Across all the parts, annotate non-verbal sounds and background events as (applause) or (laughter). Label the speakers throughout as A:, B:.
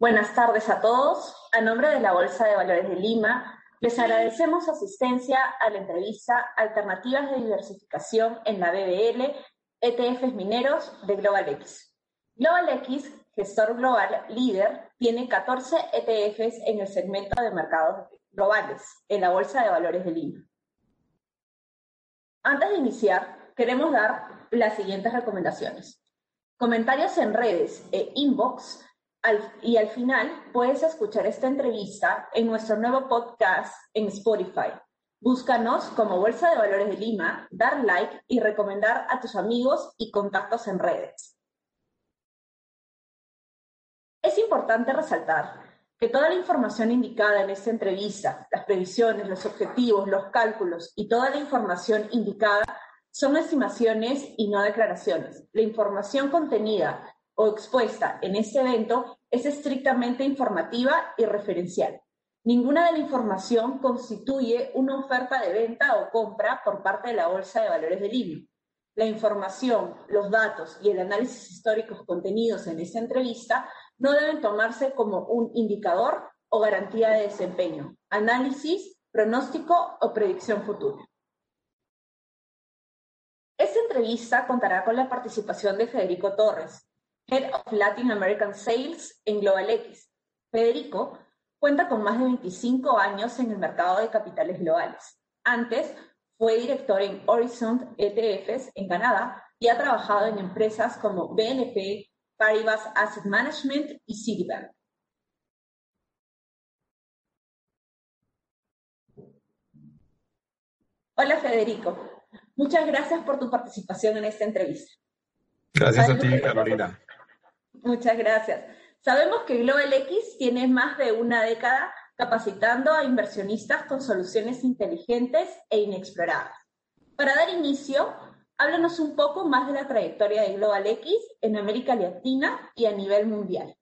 A: Buenas tardes a todos. A nombre de la Bolsa de Valores de Lima, les agradecemos asistencia a la entrevista Alternativas de Diversificación en la BBL, ETFs mineros de Global X. Global X, gestor global líder, tiene 14 ETFs en el segmento de mercados globales en la Bolsa de Valores de Lima. Antes de iniciar, queremos dar las siguientes recomendaciones. Comentarios en redes e inbox y al final puedes escuchar esta entrevista en nuestro nuevo podcast en Spotify. Búscanos como Bolsa de Valores de Lima, dar like y recomendar a tus amigos y contactos en redes. Es importante resaltar que toda la información indicada en esta entrevista, las previsiones, los objetivos, los cálculos y toda la información indicada son estimaciones y no declaraciones. La información contenida o expuesta en este evento es estrictamente informativa y referencial. Ninguna de la información constituye una oferta de venta o compra por parte de la Bolsa de Valores de Lima. La información, los datos y el análisis históricos contenidos en esta entrevista no deben tomarse como un indicador o garantía de desempeño, análisis, pronóstico o predicción futura. Esta entrevista contará con la participación de Federico Torres, Head of Latin American Sales en Global X. Federico cuenta con más de 25 años en el mercado de capitales globales. Antes fue director en Horizon ETFs en Canadá y ha trabajado en empresas como BNP, Paribas Asset Management y Citibank. Hola Federico, muchas gracias por tu participación en esta entrevista.
B: Gracias a ti, Carolina.
A: Muchas gracias. Sabemos que Global X tiene más de una década capacitando a inversionistas con soluciones inteligentes e inexploradas. Para dar inicio, háblanos un poco más de la trayectoria de Global X en América Latina y a nivel mundial.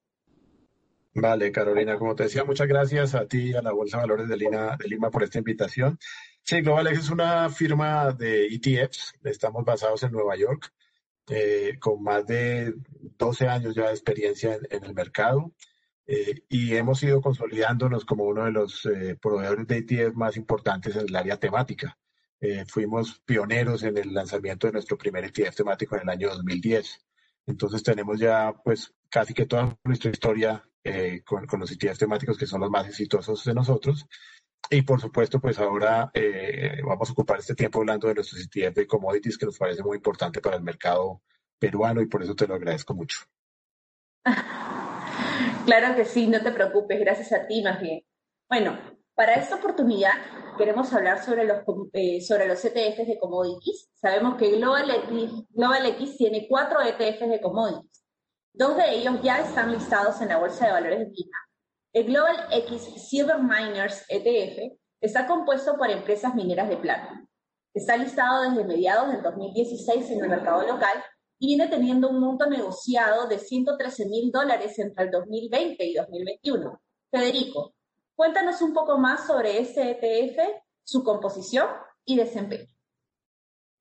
B: Vale, Carolina, como te decía, muchas gracias a ti y a la Bolsa de Valores de Lima, de Lima por esta invitación. Sí, Global X es una firma de ETFs, estamos basados en Nueva York. Eh, con más de 12 años ya de experiencia en, el mercado eh, y hemos ido consolidándonos como uno de los eh, proveedores de ETF más importantes en el área temática. fuimos pioneros en el lanzamiento de nuestro primer ETF temático en el año 2010. Entonces tenemos ya pues casi que toda nuestra historia con, con los ETFs temáticos que son los más exitosos de nosotros y por supuesto, pues ahora eh, vamos a ocupar este tiempo hablando de nuestros ETF de commodities que nos parece muy importante para el mercado peruano y por eso te lo agradezco mucho. (laughs)
A: Claro que sí, no te preocupes, gracias a ti más bien. Bueno, para esta oportunidad queremos hablar sobre los, eh, sobre los ETFs de commodities. Sabemos que Global X, Global X tiene cuatro ETFs de commodities. Dos de ellos ya están listados en la Bolsa de Valores de Lima el Global X Silver Miners ETF está compuesto por empresas mineras de plata. Está listado desde mediados del 2016 en el mercado local y viene teniendo un monto negociado de 113 mil dólares entre el 2020 y 2021. Federico, cuéntanos un poco más sobre este ETF, su composición y desempeño.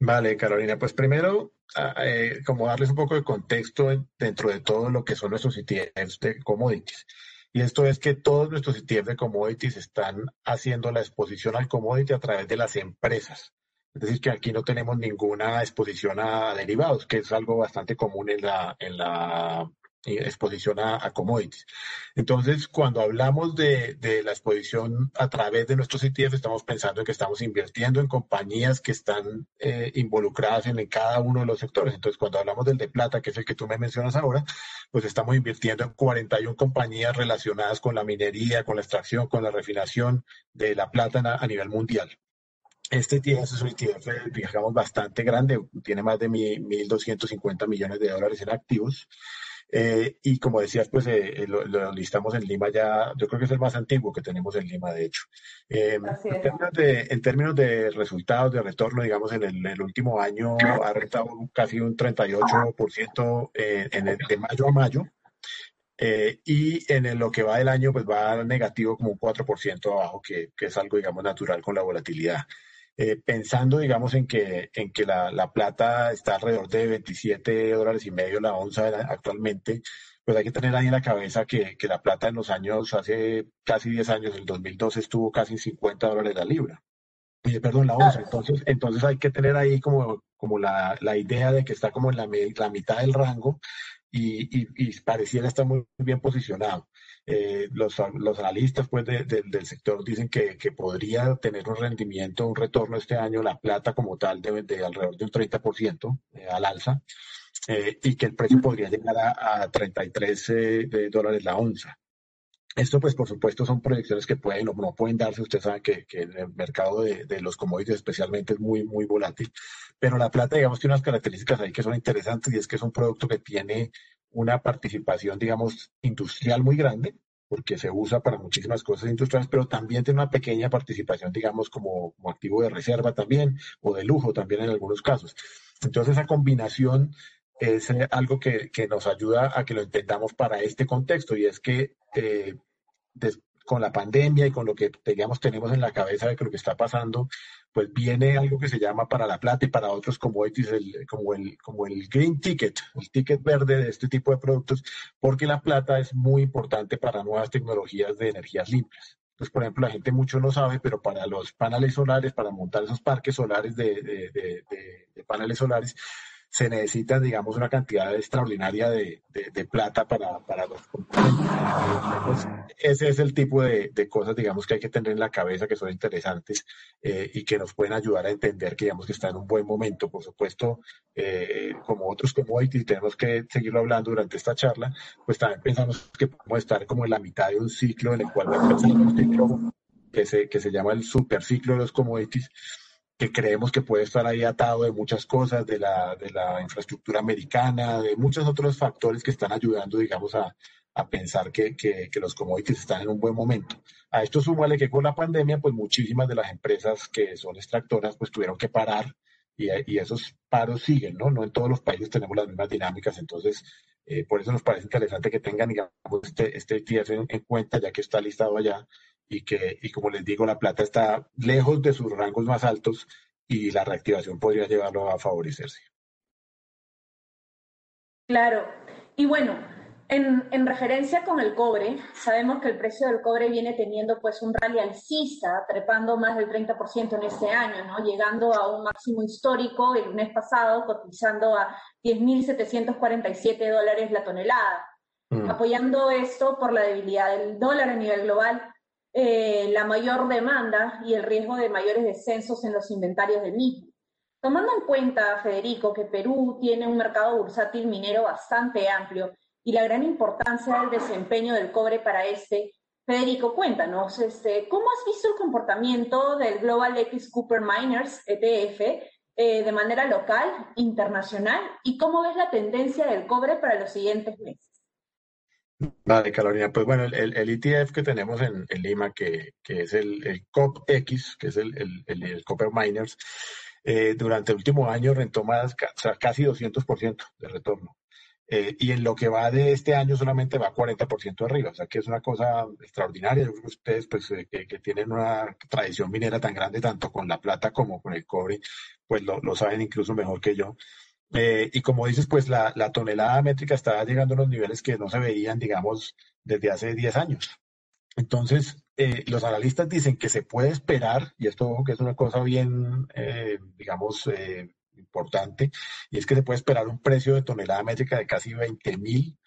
B: Vale, Carolina, pues primero, ah, eh, como darles un poco de contexto dentro de todo lo que son nuestros ETFs de commodities. Y esto es que todos nuestros ETF de commodities están haciendo la exposición al commodity a través de las empresas. Es decir, que aquí no tenemos ninguna exposición a derivados, que es algo bastante común en la, en la exposición a, commodities. Entonces, cuando hablamos de, la exposición a través de nuestros ETF, estamos pensando en que estamos invirtiendo en compañías que están eh, involucradas en, cada uno de los sectores. Entonces, cuando hablamos del de plata, que es el que tú me mencionas ahora, pues estamos invirtiendo en 41 compañías relacionadas con la minería, con la extracción, con la refinación de la plata a, nivel mundial. Este ETF es un ETF, digamos, bastante grande, tiene más de 1.250 millones de dólares en activos. Eh, y como decías, pues eh, eh, lo, listamos en Lima ya, yo creo que es el más antiguo que tenemos en Lima, de hecho. en, términos de, en términos de resultados, de retorno, digamos, en el, último año ha rentado casi un 38% en el, de mayo a mayo. y en lo que va del año, pues va negativo como un 4% abajo, que, que es algo, digamos, natural con la volatilidad. Eh, pensando, digamos, en que, en que la, plata está alrededor de 27 dólares y medio la onza actualmente, pues hay que tener ahí en la cabeza que, que la plata en los años, hace casi 10 años, en el 2012 estuvo casi en 50 dólares la libra. Eh, perdón, la onza. Entonces, entonces hay que tener ahí como, como la, la idea de que está como en la, la mitad del rango y, y, y, pareciera estar muy bien posicionado. Eh, los, los, analistas pues, de, de, del sector dicen que, que, podría tener un rendimiento, un retorno este año, la plata como tal, de, de alrededor de un 30% eh, al alza, eh, y que el precio podría llegar a, a 33 eh, dólares la onza. Esto, pues, por supuesto, son proyecciones que pueden o no pueden darse. Usted sabe que, que el mercado de, de, los commodities especialmente es muy, muy volátil. Pero la plata, digamos, tiene unas características ahí que son interesantes y es que es un producto que tiene una participación, digamos, industrial muy grande, porque se usa para muchísimas cosas industriales, pero también tiene una pequeña participación, digamos, como, como activo de reserva también, o de lujo también en algunos casos. Entonces, esa combinación es algo que, que, nos ayuda a que lo entendamos para este contexto y es que eh, con la pandemia y con lo que digamos tenemos en la cabeza de que lo que está pasando, pues viene algo que se llama para la plata y para otros commodities el, como, el, como el green ticket, el ticket verde de este tipo de productos, porque la plata es muy importante para nuevas tecnologías de energías limpias. Entonces, por ejemplo, la gente mucho no sabe, pero para los paneles solares, para montar esos parques solares de, de, de, de paneles solares, se necesita, digamos, una cantidad extraordinaria de, de, plata para, para los. Pues ese es el tipo de, de, cosas, digamos, que hay que tener en la cabeza que son interesantes eh, y que nos pueden ayudar a entender que, digamos, que está en un buen momento. Por supuesto, eh, como otros commodities, tenemos que seguirlo hablando durante esta charla, pues también pensamos que podemos estar como en la mitad de un ciclo en el cual va a un ciclo que se, que se llama el superciclo de los commodities, que creemos que puede estar ahí atado de muchas cosas, de la, de la infraestructura americana, de muchos otros factores que están ayudando, digamos, a, a pensar que, que, que, los commodities están en un buen momento. A esto súmale que con la pandemia, pues muchísimas de las empresas que son extractoras, pues tuvieron que parar y, y esos paros siguen, ¿no? No en todos los países tenemos las mismas dinámicas, entonces eh, por eso nos parece interesante que tengan, digamos, este, este ETF en, en cuenta, ya que está listado allá y que, y como les digo, la plata está lejos de sus rangos más altos y la reactivación podría llevarlo a favorecerse.
A: Claro. Y bueno, en, en, referencia con el cobre, sabemos que el precio del cobre viene teniendo pues un rally alcista, trepando más del 30% en este año, ¿no? Llegando a un máximo histórico el mes pasado, cotizando a 10.747 dólares la tonelada. Mm. Apoyando esto por la debilidad del dólar a nivel global, eh, la mayor demanda y el riesgo de mayores descensos en los inventarios del mismo. Tomando en cuenta, Federico, que Perú tiene un mercado bursátil minero bastante amplio y la gran importancia del desempeño del cobre para este, Federico, cuéntanos, este, ¿cómo has visto el comportamiento del Global X Cooper Miners ETF eh, de manera local, internacional, y cómo ves la tendencia del cobre para los siguientes meses?
B: Vale, Carolina, pues bueno, el, el ETF que tenemos en, en Lima, que, que, es el, el COP-X, que es el, el, el Copper Miners, eh, durante el último año rentó más, o sea, casi 200% de retorno. Eh, y en lo que va de este año solamente va 40% arriba, o sea que es una cosa extraordinaria. Ustedes, pues, eh, que, que, tienen una tradición minera tan grande, tanto con la plata como con el cobre, pues lo, lo saben incluso mejor que yo. Eh, y como dices, pues la, la, tonelada métrica está llegando a unos niveles que no se veían, digamos, desde hace 10 años. Entonces, eh, los analistas dicen que se puede esperar, y esto que es una cosa bien, eh, digamos, importante, y es que se puede esperar un precio de tonelada métrica de casi 20 mil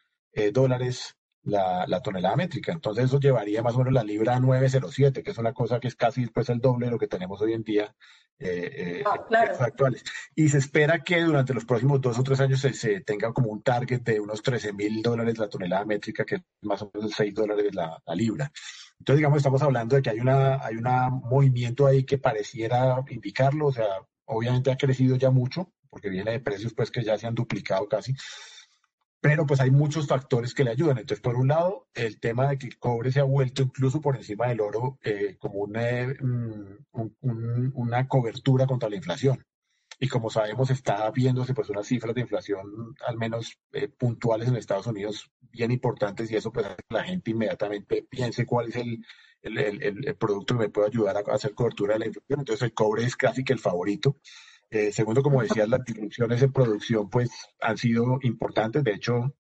B: dólares la, la, tonelada métrica. Entonces eso llevaría más o menos la libra a 907, que es una cosa que es casi pues, el doble de lo que tenemos hoy en día eh,
A: oh, claro.
B: actuales. Y se espera que durante los próximos dos o tres años se, se tenga como un target de unos 13 mil dólares la tonelada métrica, que es más o menos 6 dólares la, la, libra. Entonces, digamos, estamos hablando de que hay una hay un movimiento ahí que pareciera indicarlo, o sea, obviamente ha crecido ya mucho, porque viene de precios pues que ya se han duplicado casi, pero pues hay muchos factores que le ayudan. Entonces, por un lado, el tema de que el cobre se ha vuelto incluso por encima del oro eh, como una, mm, un, un, una cobertura contra la inflación. Y como sabemos, está viéndose pues unas cifras de inflación al menos eh, puntuales en Estados Unidos bien importantes y eso pues hace que la gente inmediatamente piense cuál es el, el, el, el producto que me puede ayudar a hacer cobertura de la inflación. Entonces el cobre es casi que el favorito. Eh, segundo, como decías, las disrupciones en producción pues han sido importantes. De hecho,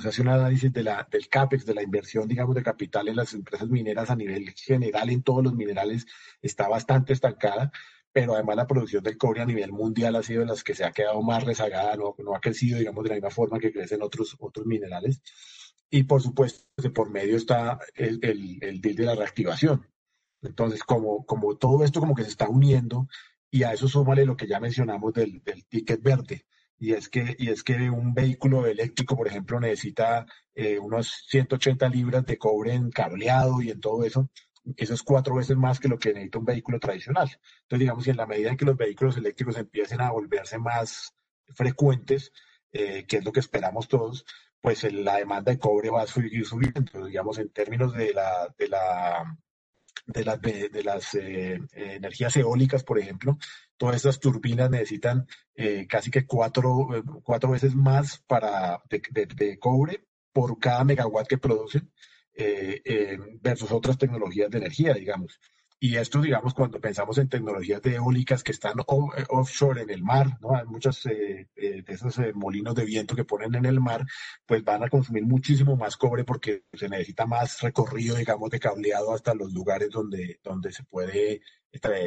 B: se hace un análisis de la, del CAPEX, de la inversión, digamos, de capital en las empresas mineras a nivel general en todos los minerales, está bastante estancada, pero además la producción del cobre a nivel mundial ha sido de las que se ha quedado más rezagada, no, no ha crecido, digamos, de la misma forma que crecen otros, otros minerales. Y por supuesto, de por medio está el, el, el deal de la reactivación. Entonces, como, como todo esto como que se está uniendo, y a eso súmale lo que ya mencionamos del, del ticket verde, y es que, y es que un vehículo eléctrico, por ejemplo, necesita eh, unos 180 libras de cobre en cableado y en todo eso. Eso es cuatro veces más que lo que necesita un vehículo tradicional. Entonces, digamos, que en la medida en que los vehículos eléctricos empiecen a volverse más frecuentes, eh, que es lo que esperamos todos, pues la demanda de cobre va a seguir subiendo. Digamos, en términos de la, de la de las, de, las eh, energías eólicas, por ejemplo, todas estas turbinas necesitan eh, casi que cuatro, eh, cuatro veces más para, de, cobre por cada megawatt que producen versus otras tecnologías de energía, digamos. Y esto, digamos, cuando pensamos en tecnologías de eólicas que están eh, offshore en el mar, ¿no? Hay muchos eh, eh, de esos molinos de viento que ponen en el mar, pues van a consumir muchísimo más cobre porque se necesita más recorrido, digamos, de cableado hasta los lugares donde, donde se puede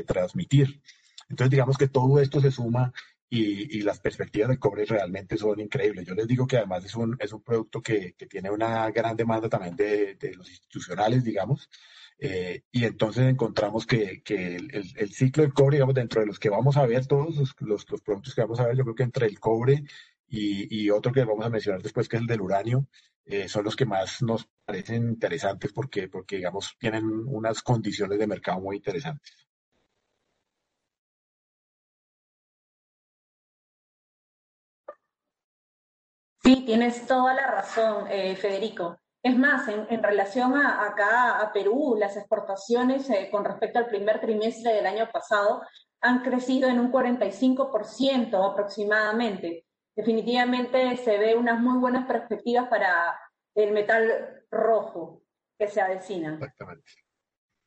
B: transmitir. Entonces, digamos que todo esto se suma y, y, las perspectivas de cobre realmente son increíbles. Yo les digo que además es un, es un producto que, que tiene una gran demanda también de, de los institucionales, digamos. Eh, y entonces encontramos que, el, ciclo del cobre, digamos, dentro de los que vamos a ver, todos los, productos que vamos a ver, yo creo que entre el cobre y, y otro que vamos a mencionar después, que es el del uranio, eh, son los que más nos parecen interesantes porque, porque, digamos, tienen unas condiciones de mercado muy interesantes.
A: Sí, tienes toda la razón, eh, Federico. Es más, en, relación a, acá a Perú, las exportaciones eh, con respecto al primer trimestre del año pasado han crecido en un 45% aproximadamente. Definitivamente se ve unas muy buenas perspectivas para el metal rojo que se avecina. Exactamente.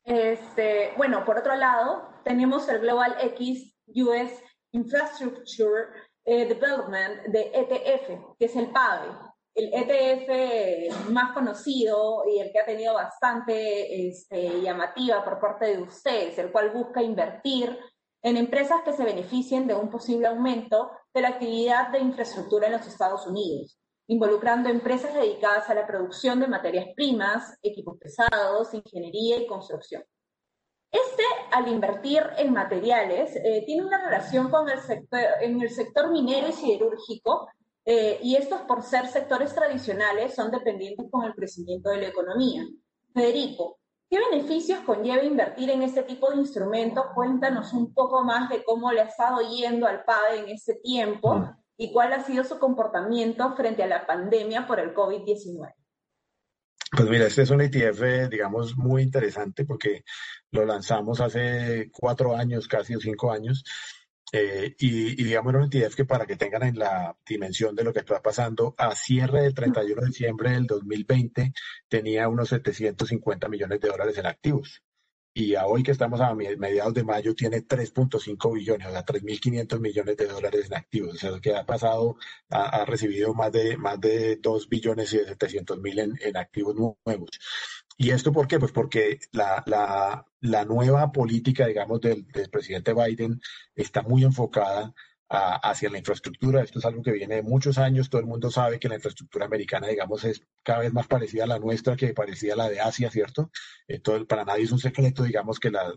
A: Este, bueno, por otro lado, tenemos el Global X US Infrastructure eh, Development de ETF, que es el PAVE el ETF más conocido y el que ha tenido bastante este, llamativa por parte de ustedes, el cual busca invertir en empresas que se beneficien de un posible aumento de la actividad de infraestructura en los Estados Unidos, involucrando empresas dedicadas a la producción de materias primas, equipos pesados, ingeniería y construcción. Este, al invertir en materiales, eh, tiene una relación con el sector, en el sector minero y siderúrgico, eh, y estos, por ser sectores tradicionales, son dependientes con el crecimiento de la economía. Federico, ¿qué beneficios conlleva invertir en este tipo de instrumentos? Cuéntanos un poco más de cómo le ha estado yendo al PADE en este tiempo mm. y cuál ha sido su comportamiento frente a la pandemia por el COVID-19.
B: Pues mira, este es un ETF, digamos, muy interesante porque lo lanzamos hace cuatro años, casi o cinco años, eh, y, digamos una entidad que para que tengan en la dimensión de lo que está pasando, a cierre del 31 de diciembre del 2020 tenía unos 750 millones de dólares en activos. Y a hoy que estamos a mediados de mayo tiene 3.5 billones, o sea, 3.500 millones de dólares en activos. O sea, que ha pasado, ha, recibido más de, más de 2 billones y 700 mil en, en activos nuevos. ¿Y esto por qué? Pues porque la, la, nueva política, digamos, del, presidente Biden está muy enfocada hacia la infraestructura. Esto es algo que viene de muchos años. Todo el mundo sabe que la infraestructura americana, digamos, es cada vez más parecida a la nuestra que parecida a la de Asia, ¿cierto? Entonces, para nadie es un secreto, digamos, que las,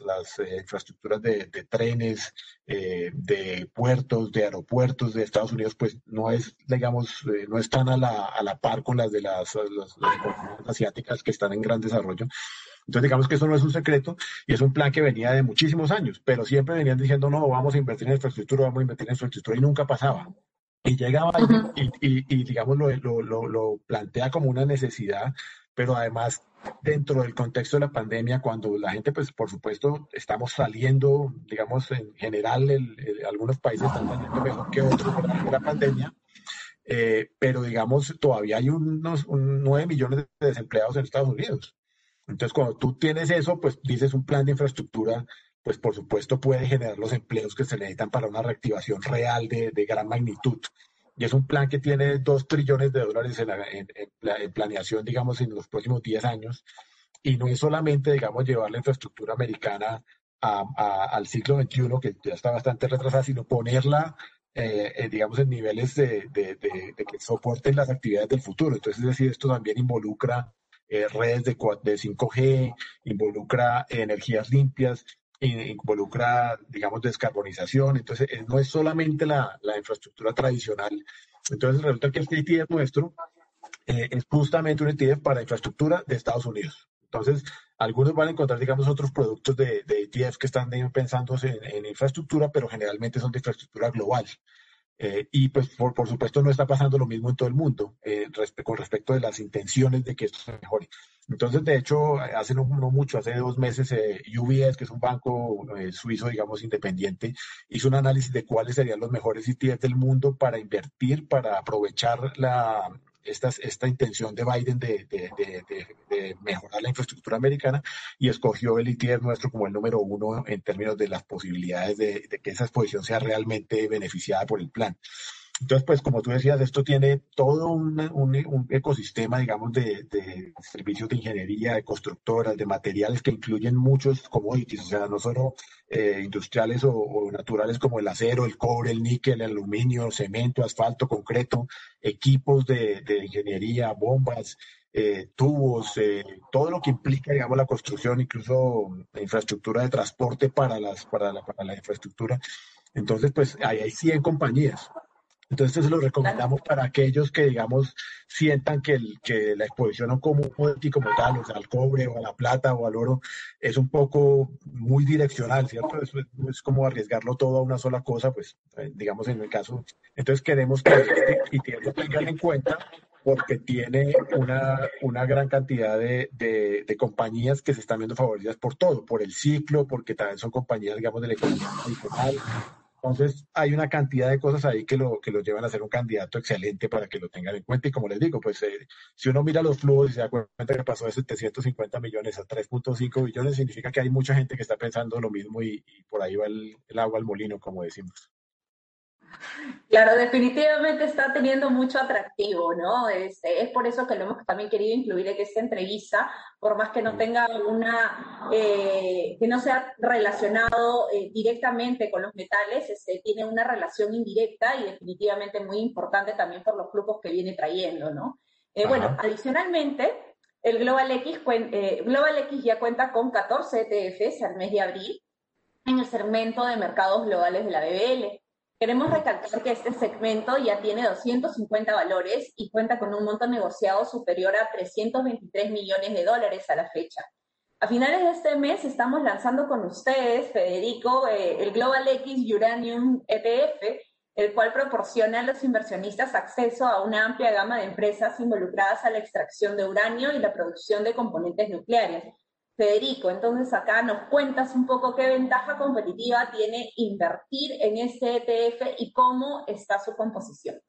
B: las eh, infraestructuras de, trenes, eh, de puertos, de aeropuertos de Estados Unidos, pues no es, digamos, eh, no están a la, a la par con las de las, las asiáticas que están en gran desarrollo. Entonces, digamos que eso no es un secreto y es un plan que venía de muchísimos años, pero siempre venían diciendo, no, vamos a invertir en infraestructura, vamos a invertir en infraestructura y nunca pasaba. Y llegaba y, y, digamos, lo, lo, lo, plantea como una necesidad, pero además dentro del contexto de la pandemia, cuando la gente, pues por supuesto, estamos saliendo, digamos, en general, algunos países están saliendo mejor que otros por la pandemia, eh, pero digamos, todavía hay unos 9 millones de desempleados en Estados Unidos. Entonces, cuando tú tienes eso, pues dices un plan de infraestructura, pues por supuesto puede generar los empleos que se necesitan para una reactivación real de, gran magnitud. y es un plan que tiene dos trillones de dólares en, en, planeación, digamos, en los próximos 10 años. Y no es solamente, digamos, llevar la infraestructura americana al siglo XXI, que ya está bastante retrasada, sino ponerla, eh, eh, digamos, en niveles de, de, que soporten las actividades del futuro. Entonces, es decir, esto también involucra eh, redes de, de 5G, involucra energías limpias, involucra, digamos, descarbonización. Entonces, no es solamente la, la infraestructura tradicional. Entonces, resulta que este ETF nuestro es justamente un ETF para infraestructura de Estados Unidos. Entonces, algunos van a encontrar, digamos, otros productos de, de ETFs que están pensando en, infraestructura, pero generalmente son de infraestructura global. Eh, y pues, por, por, supuesto, no está pasando lo mismo en todo el mundo eh, con respecto de las intenciones de que esto se mejore. Entonces, de hecho, hace no, mucho, hace dos meses, eh, que es un banco suizo, digamos, independiente, hizo un análisis de cuáles serían los mejores ETFs del mundo para invertir, para aprovechar la, esta, esta intención de Biden de, de, mejorar la infraestructura americana y escogió el ETF nuestro como el número uno en términos de las posibilidades de, que esa exposición sea realmente beneficiada por el plan. Entonces, pues como tú decías, esto tiene todo un, ecosistema, digamos, de, servicios de ingeniería, de constructoras, de materiales que incluyen muchos commodities, o sea, no solo eh, industriales o, naturales como el acero, el cobre, el níquel, el aluminio, cemento, asfalto, concreto, equipos de, ingeniería, bombas, eh, tubos, eh, todo lo que implica, digamos, la construcción, incluso infraestructura de transporte para, las, para, la, para la infraestructura. Entonces, pues ahí hay 100 compañías. Entonces, lo recomendamos para aquellos que, digamos, sientan que, el, que la exposición a un commodity como tal, o sea, al cobre o a la plata o al oro, es un poco muy direccional, ¿cierto? Eso es, como arriesgarlo todo a una sola cosa, pues, eh, digamos, en el caso. Entonces, queremos que este lo tengan en cuenta porque tiene una, una gran cantidad de, de, de, compañías que se están viendo favorecidas por todo, por el ciclo, porque también son compañías, digamos, de la economía tradicional, entonces, hay una cantidad de cosas ahí que lo, que lo llevan a ser un candidato excelente para que lo tengan en cuenta. Y como les digo, pues eh, si uno mira los flujos y se da cuenta que pasó de 750 millones a 3.5 billones, significa que hay mucha gente que está pensando lo mismo y, por ahí va el agua al molino, como decimos.
A: Claro, definitivamente está teniendo mucho atractivo, ¿no? Es, es, por eso que lo hemos también querido incluir en esta entrevista, por más que no tenga una, eh, que no sea relacionado eh, directamente con los metales, este, tiene una relación indirecta y definitivamente muy importante también por los flujos que viene trayendo, ¿no? Eh, bueno, adicionalmente, el Global X, Global X ya cuenta con 14 ETFs al mes de abril en el segmento de mercados globales de la BBL. Queremos recalcar que este segmento ya tiene 250 valores y cuenta con un monto negociado superior a 323 millones de dólares a la fecha. A finales de este mes estamos lanzando con ustedes, Federico, eh, el Global X Uranium ETF, el cual proporciona a los inversionistas acceso a una amplia gama de empresas involucradas a la extracción de uranio y la producción de componentes nucleares, Federico, entonces acá nos cuentas un poco qué ventaja competitiva tiene invertir en este ETF y cómo está su composición.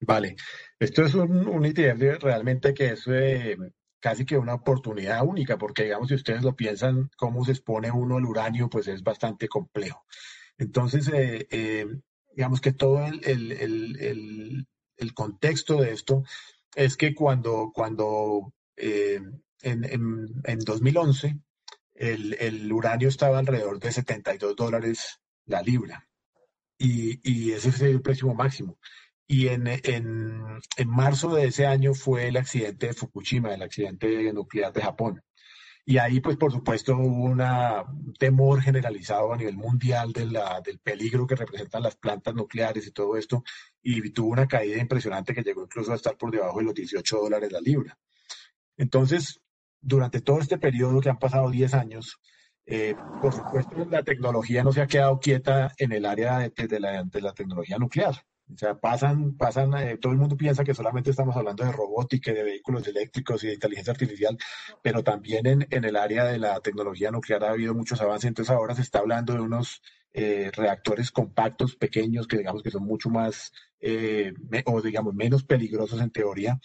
B: Vale, esto es un, ETF realmente que es eh, casi que una oportunidad única, porque digamos, si ustedes lo piensan, cómo se expone uno al uranio, pues es bastante complejo. Entonces, eh, eh, digamos que todo el, contexto de esto es que cuando, cuando en, en, 2011 el, el, uranio estaba alrededor de 72 dólares la libra y, y ese es el precio máximo. Y en, en, en, marzo de ese año fue el accidente de Fukushima, el accidente nuclear de Japón. Y ahí, pues, por supuesto, hubo un temor generalizado a nivel mundial de la, del peligro que representan las plantas nucleares y todo esto. Y tuvo una caída impresionante que llegó incluso a estar por debajo de los 18 dólares la libra. Entonces, durante todo este periodo que han pasado 10 años, eh, por supuesto, la tecnología no se ha quedado quieta en el área de, la, tecnología nuclear. O sea, pasan, pasan, eh, todo el mundo piensa que solamente estamos hablando de robótica, de vehículos eléctricos y de inteligencia artificial, pero también en, el área de la tecnología nuclear ha habido muchos avances. Entonces ahora se está hablando de unos eh, reactores compactos, pequeños, que digamos que son mucho más, o digamos, menos peligrosos en teoría,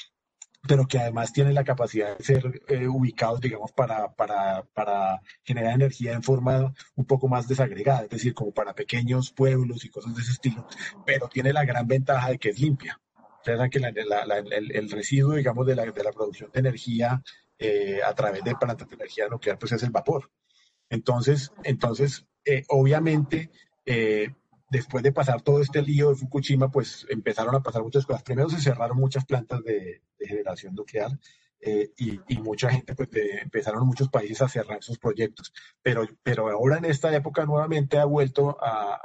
B: pero que además tienen la capacidad de ser eh, ubicados, digamos, para, para, para generar energía en forma un poco más desagregada, es decir, como para pequeños pueblos y cosas de ese estilo, pero tiene la gran ventaja de que es limpia. Ustedes que el, residuo, digamos, de la, de la producción de energía eh, a través de plantas de energía nuclear, pues es el vapor. Entonces, entonces eh, obviamente, después de pasar todo este lío de Fukushima, pues empezaron a pasar muchas cosas. Primero se cerraron muchas plantas de, generación nuclear eh, y, mucha gente, pues empezaron muchos países a cerrar sus proyectos. Pero, pero ahora en esta época nuevamente ha vuelto a,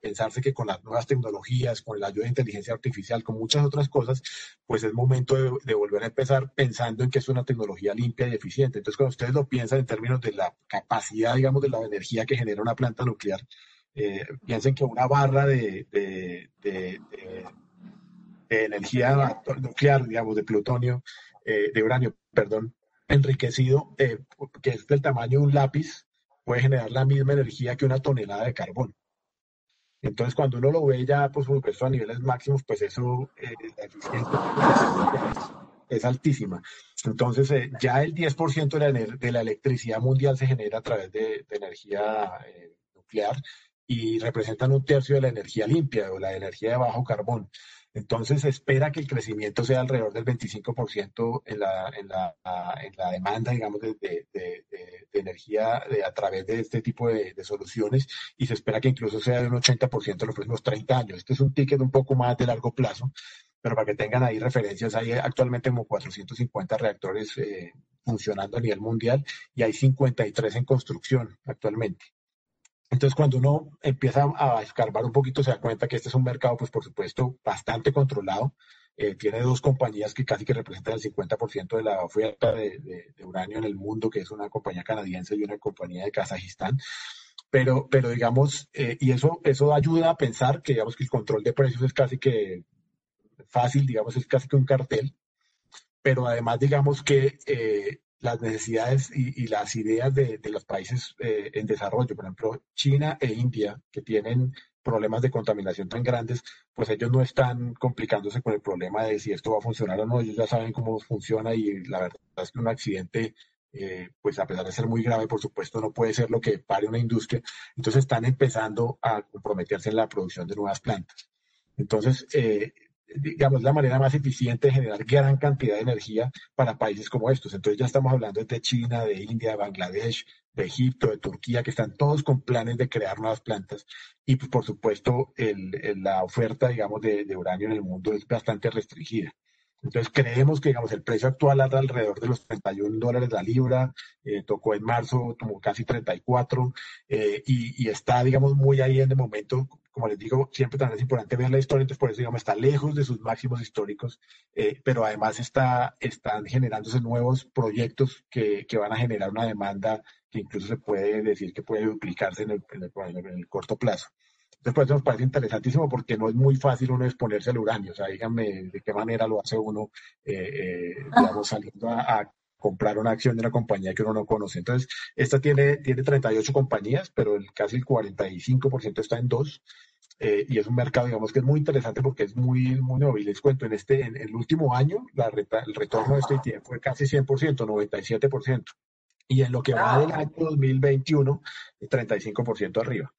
B: pensarse que con las nuevas tecnologías, con la ayuda de inteligencia artificial, con muchas otras cosas, pues es momento de, de volver a empezar pensando en que es una tecnología limpia y eficiente. Entonces, cuando ustedes lo piensan en términos de la capacidad, digamos, de la energía que genera una planta nuclear, eh, piensen que una barra de, energía nuclear, digamos, de plutonio, eh, de uranio, perdón, enriquecido, eh, que es del tamaño de un lápiz, puede generar la misma energía que una tonelada de carbón. Entonces, cuando uno lo ve ya, por supuesto, a niveles máximos, pues eso, la eficiencia es altísima. Entonces, ya el 10% de la, de la, electricidad mundial se genera a través de, energía nuclear y representan un tercio de la energía limpia o la energía de bajo carbón. Entonces se espera que el crecimiento sea alrededor del 25% en la, en, la, en la demanda, digamos, de, de, de, energía a través de este tipo de, soluciones y se espera que incluso sea de un 80% en los próximos 30 años. Este es un ticket un poco más de largo plazo, pero para que tengan ahí referencias, hay actualmente como 450 reactores eh, funcionando a nivel mundial y hay 53 en construcción actualmente. Entonces, cuando uno empieza a escarbar un poquito, se da cuenta que este es un mercado, pues por supuesto, bastante controlado. Eh, tiene dos compañías que casi que representan el 50% de la oferta de, uranio en el mundo, que es una compañía canadiense y una compañía de Kazajistán. Pero, pero digamos, eh, y eso, eso ayuda a pensar que, digamos, que el control de precios es casi que fácil, digamos, es casi que un cartel. Pero además, digamos que eh, las necesidades y, las ideas de, los países eh, en desarrollo, por ejemplo, China e India, que tienen problemas de contaminación tan grandes, pues ellos no están complicándose con el problema de si esto va a funcionar o no, ellos ya saben cómo funciona y la verdad es que un accidente, eh, pues a pesar de ser muy grave, por supuesto, no puede ser lo que pare una industria, entonces están empezando a comprometerse en la producción de nuevas plantas. Entonces, eh, digamos, la manera más eficiente de generar gran cantidad de energía para países como estos. Entonces ya estamos hablando de China, de India, de Bangladesh, de Egipto, de Turquía, que están todos con planes de crear nuevas plantas. Y pues, por supuesto, el, la oferta, digamos, de, uranio en el mundo es bastante restringida. Entonces creemos que digamos, el precio actual anda alrededor de los 31 dólares la libra, eh, tocó en marzo como casi 34 eh, y, y, está digamos muy ahí en el momento como les digo, siempre también es importante ver la historia, entonces por eso, digamos, está lejos de sus máximos históricos, eh, pero además está, están generándose nuevos proyectos que, que, van a generar una demanda que incluso se puede decir que puede duplicarse en el, en el, corto plazo. Entonces, por eso nos parece interesantísimo porque no es muy fácil uno exponerse al uranio. O sea, díganme de qué manera lo hace uno, eh, eh, digamos, (laughs) saliendo a, comprar una acción de una compañía que uno no conoce. Entonces, esta tiene, tiene 38 compañías, pero el, casi el 45% está en dos. Eh, y es un mercado, digamos, que es muy interesante porque es muy, muy nuevo. Y les cuento, en este, en, el último año, la el retorno de este ETF fue casi 100%, 97%. Y en lo que va del año 2021, 35% arriba.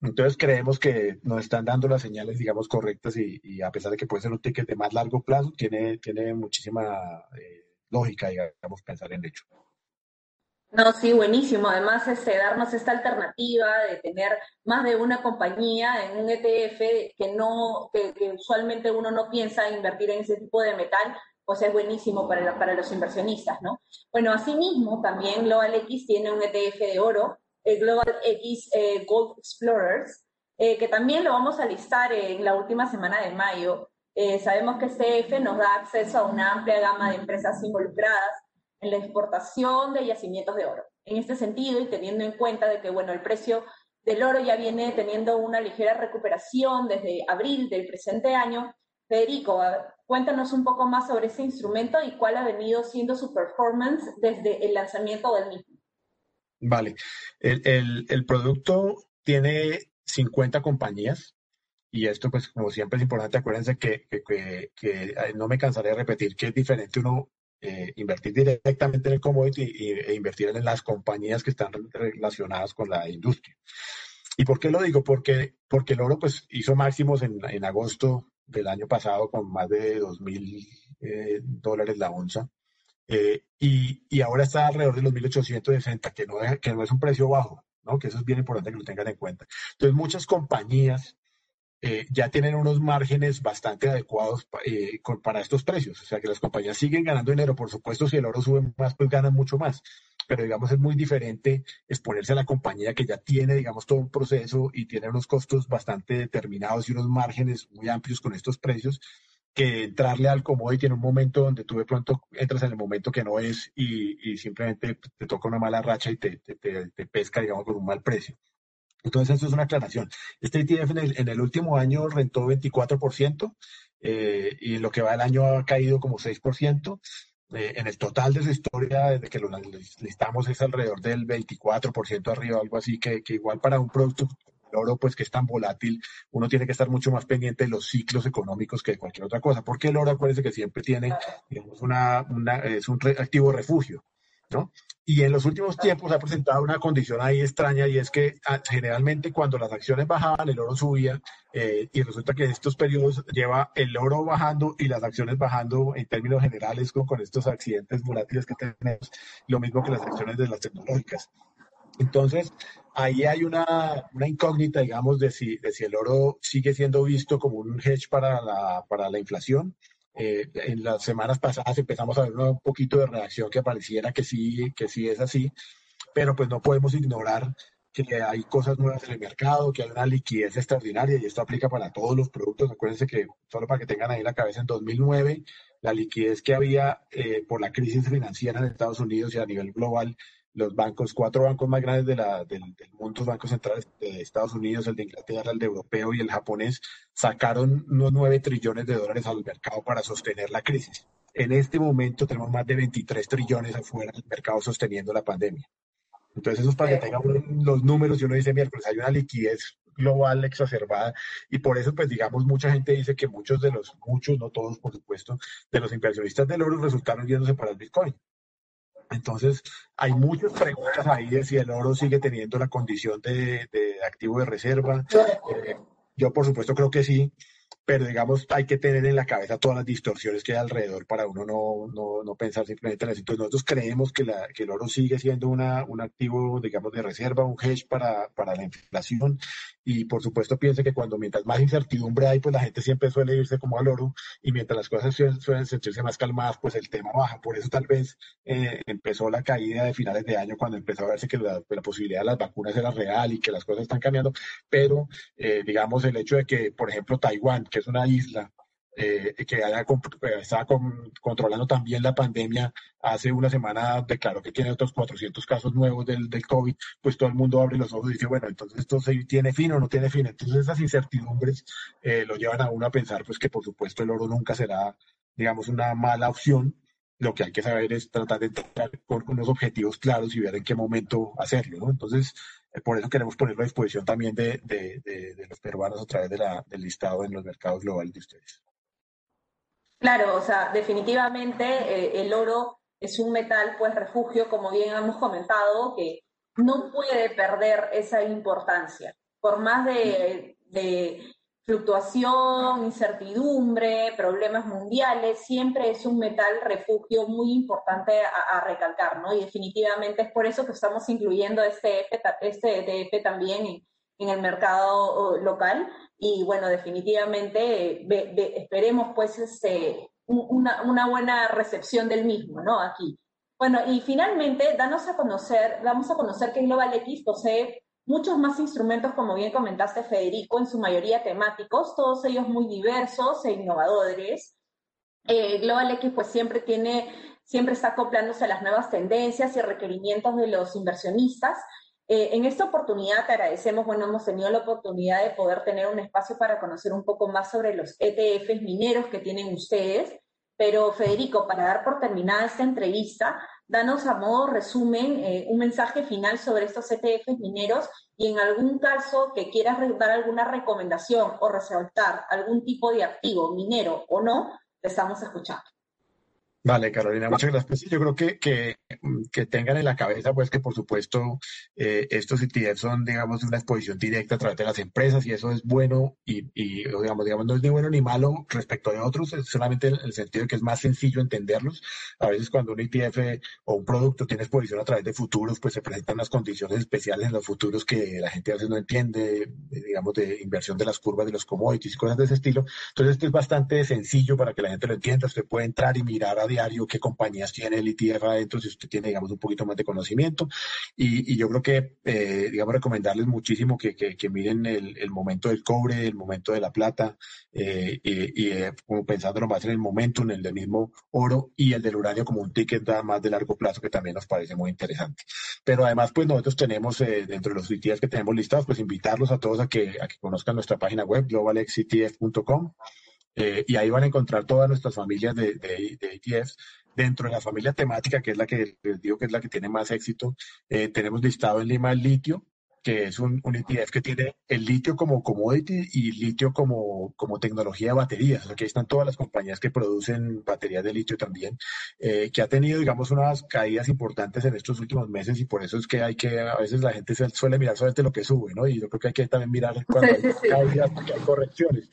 B: Entonces creemos que nos están dando las señales, digamos, correctas y, y, a pesar de que puede ser un ticket de más largo plazo, tiene, tiene muchísima eh, lógica, digamos, pensar en hecho.
A: No, sí, buenísimo. Además, este, darnos esta alternativa de tener más de una compañía en un ETF que no, que, usualmente uno no piensa invertir en ese tipo de metal, pues es buenísimo para, para los inversionistas, ¿no? Bueno, asimismo, también Global X tiene un ETF de oro, el Global X eh, Gold Explorers, eh, que también lo vamos a listar en la última semana de mayo. Eh, sabemos que este ETF nos da acceso a una amplia gama de empresas involucradas en la exportación de yacimientos de oro. En este sentido, y teniendo en cuenta de que, bueno, el precio del oro ya viene teniendo una ligera recuperación desde abril del presente año, Federico, cuéntanos un poco más sobre ese instrumento y cuál ha venido siendo su performance desde el lanzamiento del mismo.
B: Vale, el, el, el producto tiene 50 compañías y esto pues como siempre es importante, acuérdense que, que, que, no me cansaré de repetir que es diferente uno eh, invertir directamente en el commodity e invertir en las compañías que están relacionadas con la industria. ¿Y por qué lo digo? Porque, porque el oro pues hizo máximos en, en agosto del año pasado con más de 2 mil eh, dólares la onza. Eh, y, y, ahora está alrededor de los 1.860, que no, que no es un precio bajo, ¿no? que eso es bien importante que lo tengan en cuenta. Entonces, muchas compañías eh, ya tienen unos márgenes bastante adecuados para estos precios. O sea que las compañías siguen ganando dinero. Por supuesto, si el oro sube más, pues ganan mucho más pero digamos es muy diferente exponerse a la compañía que ya tiene, digamos, todo un proceso y tiene unos costos bastante determinados y unos márgenes muy amplios con estos precios, que entrarle al commodity en un momento donde tú de pronto entras en el momento que no es y, simplemente te toca una mala racha y te, te, pesca, digamos, con un mal precio. Entonces, eso es una aclaración. Este ETF en el, el último año rentó 24% eh, y en lo que va del año ha caído como 6%. Eh, en el total de su historia, desde que lo listamos, es alrededor del 24% arriba, algo así, que, que igual para un producto el oro, pues que es tan volátil, uno tiene que estar mucho más pendiente de los ciclos económicos que de cualquier otra cosa, porque el oro, acuérdense que siempre tiene, digamos, una, es un activo refugio, ¿no? Y en los últimos tiempos ha presentado una condición ahí extraña y es que ah, generalmente cuando las acciones bajaban, el oro subía eh, y resulta que en estos periodos lleva el oro bajando y las acciones bajando en términos generales con, con estos accidentes volátiles que tenemos, lo mismo que las acciones de las tecnológicas. Entonces, ahí hay una, una incógnita, digamos, de si, de si el oro sigue siendo visto como un hedge para la, para la inflación eh, en las semanas pasadas empezamos a ver un poquito de reacción que pareciera que sí, que sí es así, pero pues no podemos ignorar que hay cosas nuevas en el mercado, que hay una liquidez extraordinaria y esto aplica para todos los productos. Acuérdense que, solo para que tengan ahí la cabeza, en 2009 la liquidez que había eh, por la crisis financiera en Estados Unidos y a nivel global los bancos, cuatro bancos más grandes de la, del, mundo, los bancos centrales de Estados Unidos, el de Inglaterra, el de europeo y el japonés, sacaron unos 9 trillones de dólares al mercado para sostener la crisis. En este momento tenemos más de 23 trillones afuera del mercado sosteniendo la pandemia. Entonces, eso es para que tengan los números y uno dice, miércoles, hay una liquidez global exacerbada y por eso, pues digamos, mucha gente dice que muchos de los, muchos, no todos, por supuesto, de los inversionistas del oro resultaron yéndose para el Bitcoin. Entonces, hay muchas preguntas ahí de si el oro sigue teniendo la condición de, activo de reserva. Eh, yo, por supuesto, creo que sí, pero digamos, hay que tener en la cabeza todas las distorsiones que hay alrededor para uno no, no, no pensar simplemente en eso. Entonces, nosotros creemos que, la, que el oro sigue siendo una, un activo, digamos, de reserva, un hedge para, para la inflación y por supuesto piense que cuando mientras más incertidumbre hay, pues la gente siempre suele irse como al oro y mientras las cosas suelen, sentirse más calmadas, pues el tema baja. Por eso tal vez eh, empezó la caída de finales de año cuando empezó a verse que la, posibilidad de las vacunas era real y que las cosas están cambiando, pero eh, digamos el hecho de que, por ejemplo, Taiwán, que es una isla, eh, que haya, eh, estaba controlando también la pandemia, hace una semana declaró que tiene otros 400 casos nuevos del, COVID, pues todo el mundo abre los ojos y dice, bueno, entonces esto tiene fin o no tiene fin. Entonces esas incertidumbres eh, lo llevan a uno a pensar, pues que por supuesto el oro nunca será, digamos, una mala opción. Lo que hay que saber es tratar de entrar con unos objetivos claros y ver en qué momento hacerlo, ¿no? Entonces, por eso queremos ponerlo a disposición también de, los peruanos a través la, del listado en los mercados globales de ustedes.
A: Claro, o sea, definitivamente eh, el oro es un metal, pues refugio, como bien hemos comentado, que no puede perder esa importancia. Por más de, fluctuación, incertidumbre, problemas mundiales, siempre es un metal refugio muy importante a, recalcar, ¿no? Y definitivamente es por eso que estamos incluyendo este, este ETF también en, en el mercado local y bueno, definitivamente esperemos pues este, una, una, buena recepción del mismo, ¿no? Aquí. Bueno, y finalmente, danos a conocer, damos a conocer que Global X posee muchos más instrumentos, como bien comentaste, Federico, en su mayoría temáticos, todos ellos muy diversos e innovadores. Eh, Global X pues siempre tiene, siempre está acoplándose a las nuevas tendencias y requerimientos de los inversionistas, eh, en esta oportunidad te agradecemos, bueno, hemos tenido la oportunidad de poder tener un espacio para conocer un poco más sobre los ETFs mineros que tienen ustedes, Pero Federico, para dar por terminada esta entrevista, danos a modo resumen eh, un mensaje final sobre estos ETFs mineros y en algún caso que quieras dar alguna recomendación o resaltar algún tipo de activo minero o no, te estamos escuchando.
B: Vale, Carolina, muchas gracias. Pues yo creo que, que, que, tengan en la cabeza, pues, que por supuesto eh, estos ETF son, digamos, una exposición directa a través de las empresas y eso es bueno y, y digamos, digamos, no es ni bueno ni malo respecto de otros, es solamente en el sentido de que es más sencillo entenderlos. A veces cuando un ETF o un producto tiene exposición a través de futuros, pues se presentan unas condiciones especiales en los futuros que la gente a veces no entiende, digamos, de inversión de las curvas de los commodities y cosas de ese estilo. Entonces, esto es bastante sencillo para que la gente lo entienda. Usted puede entrar y mirar a diario qué compañías tiene el ETF adentro, si usted tiene, digamos, un poquito más de conocimiento. Y, y yo creo que, eh, digamos, recomendarles muchísimo que, que, que miren el, el, momento del cobre, el momento de la plata, eh, y, y eh, como pensándolo más en el momento, en el del mismo oro y el del uranio como un ticket más de largo plazo que también nos parece muy interesante. Pero además, pues nosotros tenemos, eh, dentro de los ETFs que tenemos listados, pues invitarlos a todos a que, a que conozcan nuestra página web, globalexetf.com. Eh, y ahí van a encontrar todas nuestras familias de, de, de ETFs Dentro de la familia temática, que es la que les digo que es la que tiene más éxito, eh, tenemos listado en Lima el litio, que es un, un, ETF que tiene el litio como commodity y litio como, como tecnología de baterías. aquí están todas las compañías que producen baterías de litio también, eh, que ha tenido, digamos, unas caídas importantes en estos últimos meses y por eso es que hay que, a veces la gente suele mirar solamente lo que sube, ¿no? Y yo creo que hay que también mirar cuando hay (laughs) caídas, porque hay correcciones.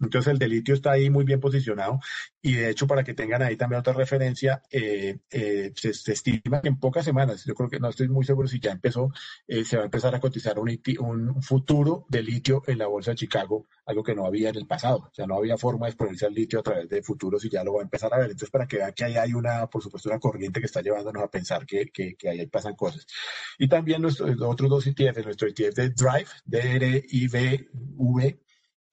B: Entonces el delitio está ahí muy bien posicionado y de hecho para que tengan ahí también otra referencia, eh, eh, se, se, estima que en pocas semanas, yo creo que no estoy muy seguro si ya empezó, eh, se va a empezar a cotizar un, un, futuro de litio en la bolsa de Chicago, algo que no había en el pasado, o sea, no había forma de exponerse al litio a través de futuros y ya lo va a empezar a ver. Entonces para que vean que ahí hay una, por supuesto, una corriente que está llevándonos a pensar que, que, que ahí pasan cosas. Y también nuestros otros dos ETFs, nuestro ETF de Drive, D-R-I-V-V,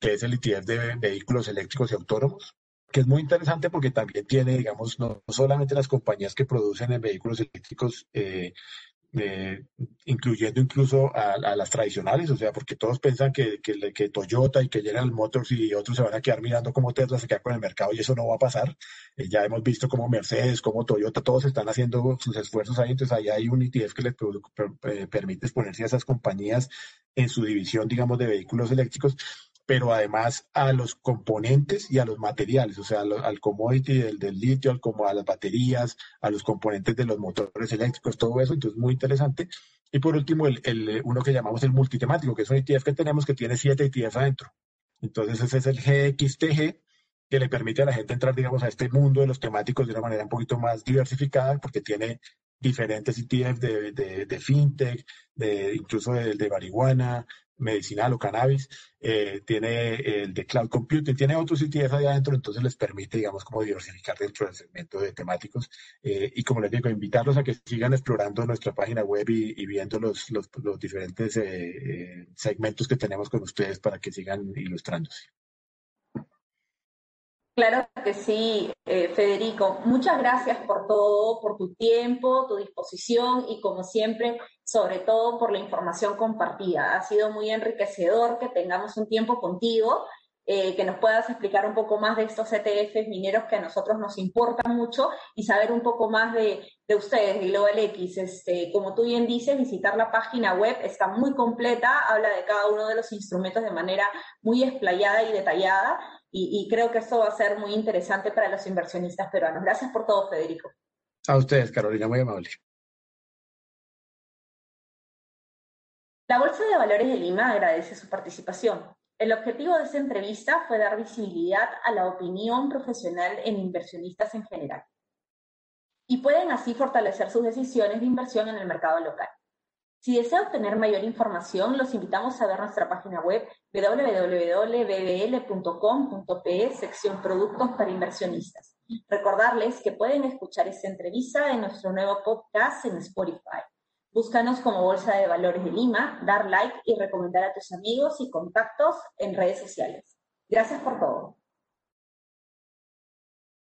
B: que es el ETF de vehículos eléctricos y autónomos, que es muy interesante porque también tiene, digamos, no solamente las compañías que producen vehículos eléctricos, eh, eh, incluyendo incluso a, a, las tradicionales, o sea, porque todos piensan que, que, que, Toyota y que General Motors y otros se van a quedar mirando cómo Tesla se queda con el mercado y eso no va a pasar. Eh, ya hemos visto como Mercedes, como Toyota, todos están haciendo sus esfuerzos ahí, entonces ahí hay un ETF que les eh, permite exponerse a esas compañías en su división, digamos, de vehículos eléctricos pero además a los componentes y a los materiales, o sea, al, commodity del, del, litio, al, como a las baterías, a los componentes de los motores eléctricos, todo eso, entonces muy interesante. Y por último, el, el, uno que llamamos el multitemático, que es un ETF que tenemos que tiene siete ETF adentro. Entonces ese es el GXTG, que le permite a la gente entrar, digamos, a este mundo de los temáticos de una manera un poquito más diversificada, porque tiene diferentes ETFs de, de, de fintech, de, incluso de, de marihuana, medicinal o cannabis, eh, tiene el de cloud computing, tiene otros ETFs ahí adentro, entonces les permite, digamos, como diversificar dentro del segmento de temáticos. Eh, y como les digo, invitarlos a que sigan explorando nuestra página web y, y viendo los, los, los diferentes eh, segmentos que tenemos con ustedes para que sigan ilustrándose.
A: Claro que sí, eh, Federico. Muchas gracias por todo, por tu tiempo, tu disposición y como siempre, sobre todo por la información compartida. Ha sido muy enriquecedor que tengamos un tiempo contigo, eh, que nos puedas explicar un poco más de estos ETFs mineros que a nosotros nos importan mucho y saber un poco más de, de ustedes, de Global X. Este, como tú bien dices, visitar la página web está muy completa, habla de cada uno de los instrumentos de manera muy explayada y detallada y, y, creo que eso va a ser muy interesante para los inversionistas peruanos. Gracias por todo, Federico.
B: A ustedes, Carolina, muy amable.
A: La Bolsa de Valores de Lima agradece su participación. El objetivo de esta entrevista fue dar visibilidad a la opinión profesional en inversionistas en general. Y pueden así fortalecer sus decisiones de inversión en el mercado local. Si desea obtener mayor información, los invitamos a ver nuestra página web www.bbl.com.pe, sección Productos para Inversionistas. Recordarles que pueden escuchar esta entrevista en nuestro nuevo podcast en Spotify. Búscanos como Bolsa de Valores de Lima, dar like y recomendar a tus amigos y contactos en redes sociales. Gracias por todo.